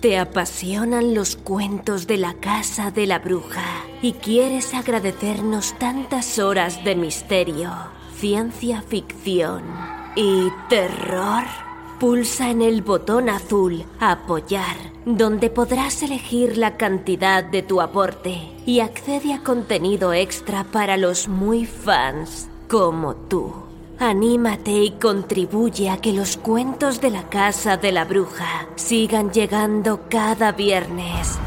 Te apasionan los cuentos de la casa de la bruja y quieres agradecernos tantas horas de misterio, ciencia ficción y terror. Pulsa en el botón azul Apoyar, donde podrás elegir la cantidad de tu aporte y accede a contenido extra para los muy fans como tú. Anímate y contribuye a que los cuentos de la Casa de la Bruja sigan llegando cada viernes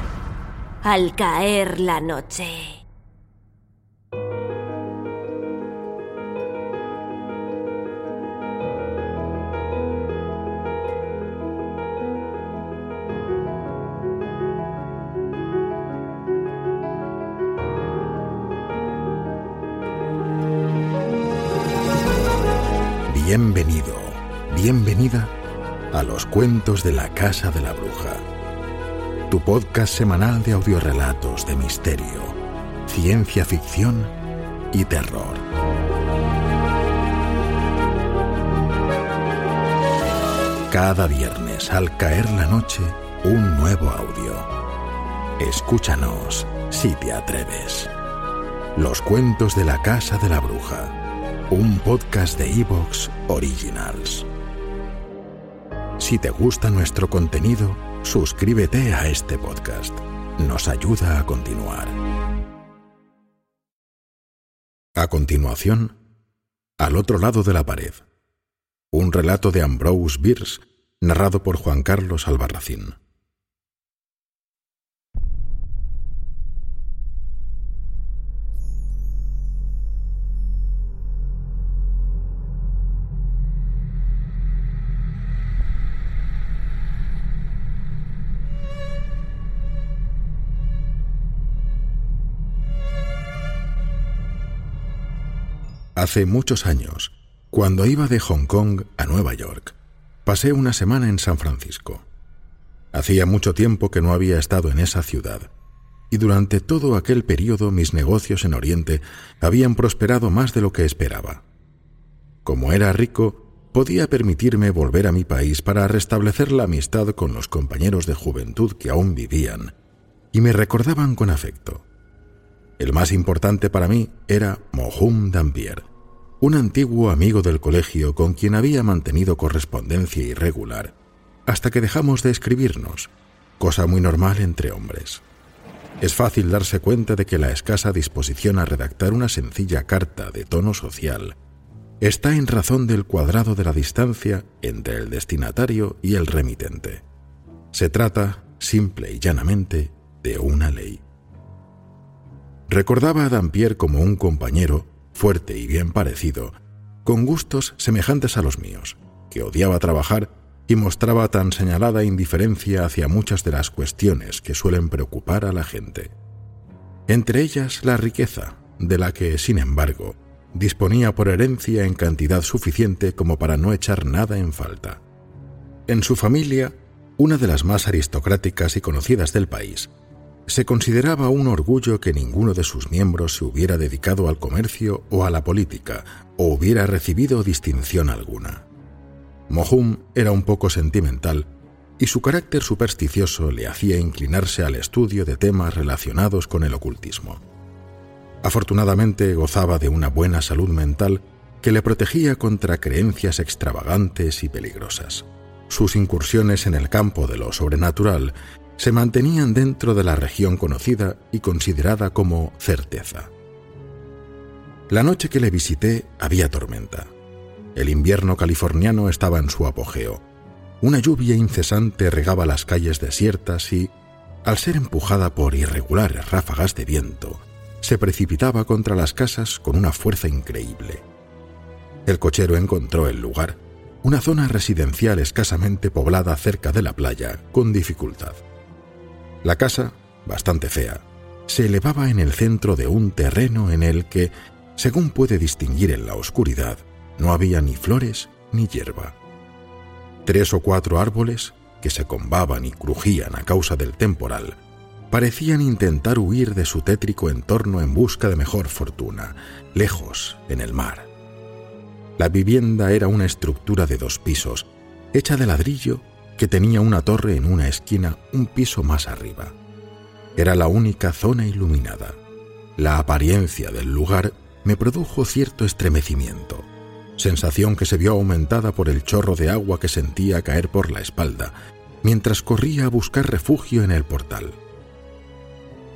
al caer la noche. Bienvenido, bienvenida a los cuentos de la Casa de la Bruja, tu podcast semanal de audiorelatos de misterio, ciencia ficción y terror. Cada viernes al caer la noche, un nuevo audio. Escúchanos si te atreves. Los cuentos de la Casa de la Bruja un podcast de Evox Originals. Si te gusta nuestro contenido, suscríbete a este podcast. Nos ayuda a continuar. A continuación, Al otro lado de la pared. Un relato de Ambrose Bierce, narrado por Juan Carlos Albarracín. Hace muchos años, cuando iba de Hong Kong a Nueva York, pasé una semana en San Francisco. Hacía mucho tiempo que no había estado en esa ciudad, y durante todo aquel periodo mis negocios en Oriente habían prosperado más de lo que esperaba. Como era rico, podía permitirme volver a mi país para restablecer la amistad con los compañeros de juventud que aún vivían, y me recordaban con afecto. El más importante para mí era Mohum Dampier, un antiguo amigo del colegio con quien había mantenido correspondencia irregular, hasta que dejamos de escribirnos, cosa muy normal entre hombres. Es fácil darse cuenta de que la escasa disposición a redactar una sencilla carta de tono social está en razón del cuadrado de la distancia entre el destinatario y el remitente. Se trata, simple y llanamente, de una ley. Recordaba a Dampier como un compañero, fuerte y bien parecido, con gustos semejantes a los míos, que odiaba trabajar y mostraba tan señalada indiferencia hacia muchas de las cuestiones que suelen preocupar a la gente. Entre ellas la riqueza, de la que, sin embargo, disponía por herencia en cantidad suficiente como para no echar nada en falta. En su familia, una de las más aristocráticas y conocidas del país, se consideraba un orgullo que ninguno de sus miembros se hubiera dedicado al comercio o a la política, o hubiera recibido distinción alguna. Mohum era un poco sentimental, y su carácter supersticioso le hacía inclinarse al estudio de temas relacionados con el ocultismo. Afortunadamente gozaba de una buena salud mental que le protegía contra creencias extravagantes y peligrosas. Sus incursiones en el campo de lo sobrenatural se mantenían dentro de la región conocida y considerada como certeza. La noche que le visité había tormenta. El invierno californiano estaba en su apogeo. Una lluvia incesante regaba las calles desiertas y, al ser empujada por irregulares ráfagas de viento, se precipitaba contra las casas con una fuerza increíble. El cochero encontró el lugar una zona residencial escasamente poblada cerca de la playa, con dificultad. La casa, bastante fea, se elevaba en el centro de un terreno en el que, según puede distinguir en la oscuridad, no había ni flores ni hierba. Tres o cuatro árboles, que se combaban y crujían a causa del temporal, parecían intentar huir de su tétrico entorno en busca de mejor fortuna, lejos, en el mar. La vivienda era una estructura de dos pisos, hecha de ladrillo, que tenía una torre en una esquina un piso más arriba. Era la única zona iluminada. La apariencia del lugar me produjo cierto estremecimiento sensación que se vio aumentada por el chorro de agua que sentía caer por la espalda, mientras corría a buscar refugio en el portal.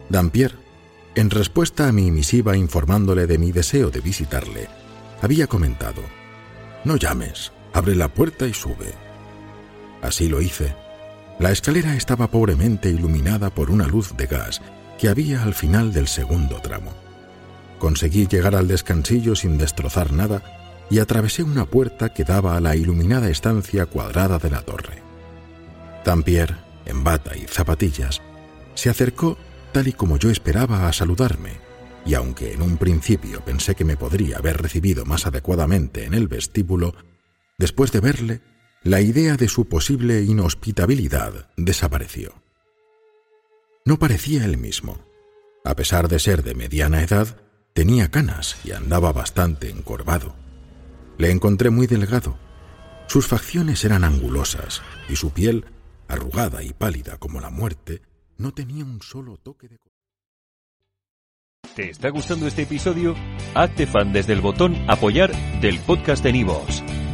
Dampier, en respuesta a mi misiva informándole de mi deseo de visitarle, había comentado, No llames, abre la puerta y sube. Así lo hice. La escalera estaba pobremente iluminada por una luz de gas que había al final del segundo tramo. Conseguí llegar al descansillo sin destrozar nada y atravesé una puerta que daba a la iluminada estancia cuadrada de la torre. Dampier, en bata y zapatillas, se acercó tal y como yo esperaba a saludarme, y aunque en un principio pensé que me podría haber recibido más adecuadamente en el vestíbulo, después de verle, la idea de su posible inhospitabilidad desapareció. No parecía el mismo. A pesar de ser de mediana edad, tenía canas y andaba bastante encorvado. Le encontré muy delgado. Sus facciones eran angulosas y su piel, arrugada y pálida como la muerte, no tenía un solo toque de... ¿Te está gustando este episodio? Hazte fan desde el botón apoyar del podcast de Nivos.